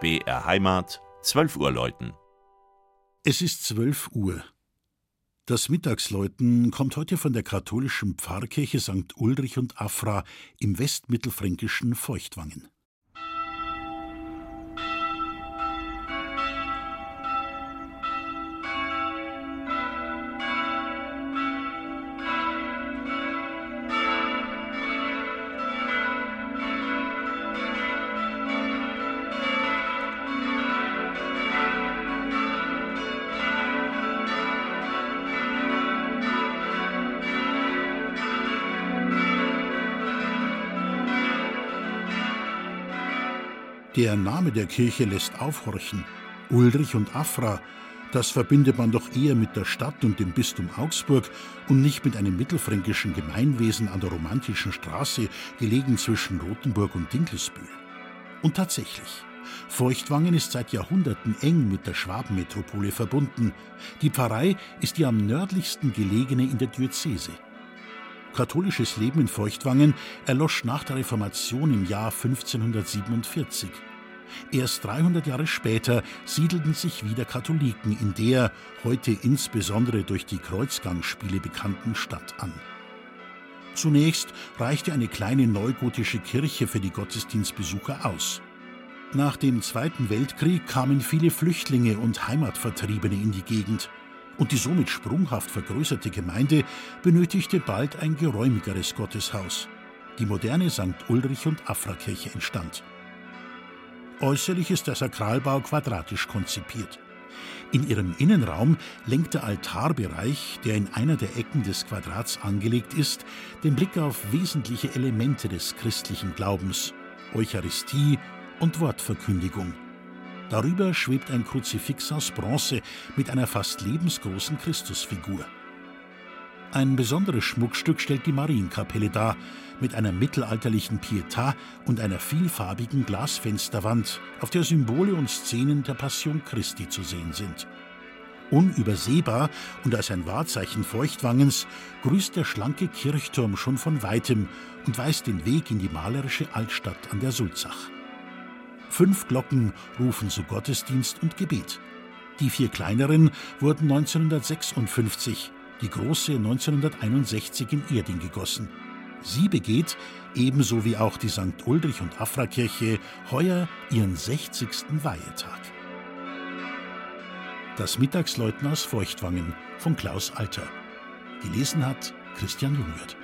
BR Heimat, 12 Uhr läuten. Es ist 12 Uhr. Das Mittagsläuten kommt heute von der katholischen Pfarrkirche St. Ulrich und Afra im westmittelfränkischen Feuchtwangen. Der Name der Kirche lässt aufhorchen. Ulrich und Afra, das verbindet man doch eher mit der Stadt und dem Bistum Augsburg und nicht mit einem mittelfränkischen Gemeinwesen an der romantischen Straße, gelegen zwischen Rothenburg und Dinkelsbühl. Und tatsächlich, Feuchtwangen ist seit Jahrhunderten eng mit der Schwabenmetropole verbunden. Die Pfarrei ist die am nördlichsten gelegene in der Diözese. Katholisches Leben in Feuchtwangen erlosch nach der Reformation im Jahr 1547. Erst 300 Jahre später siedelten sich wieder Katholiken in der heute insbesondere durch die Kreuzgangsspiele bekannten Stadt an. Zunächst reichte eine kleine neugotische Kirche für die Gottesdienstbesucher aus. Nach dem Zweiten Weltkrieg kamen viele Flüchtlinge und Heimatvertriebene in die Gegend, und die somit sprunghaft vergrößerte Gemeinde benötigte bald ein geräumigeres Gotteshaus. Die moderne St. Ulrich und Afra-Kirche entstand. Äußerlich ist der Sakralbau quadratisch konzipiert. In ihrem Innenraum lenkt der Altarbereich, der in einer der Ecken des Quadrats angelegt ist, den Blick auf wesentliche Elemente des christlichen Glaubens, Eucharistie und Wortverkündigung. Darüber schwebt ein Kruzifix aus Bronze mit einer fast lebensgroßen Christusfigur. Ein besonderes Schmuckstück stellt die Marienkapelle dar, mit einer mittelalterlichen Pietà und einer vielfarbigen Glasfensterwand, auf der Symbole und Szenen der Passion Christi zu sehen sind. Unübersehbar und als ein Wahrzeichen Feuchtwangens grüßt der schlanke Kirchturm schon von weitem und weist den Weg in die malerische Altstadt an der Sulzach. Fünf Glocken rufen zu Gottesdienst und Gebet. Die vier kleineren wurden 1956 die große 1961 in Erding gegossen. Sie begeht, ebenso wie auch die St. Ulrich und Afra Kirche, heuer ihren 60. Weihetag. Das Mittagsläuten aus Feuchtwangen von Klaus Alter. Gelesen hat Christian Jungwirth.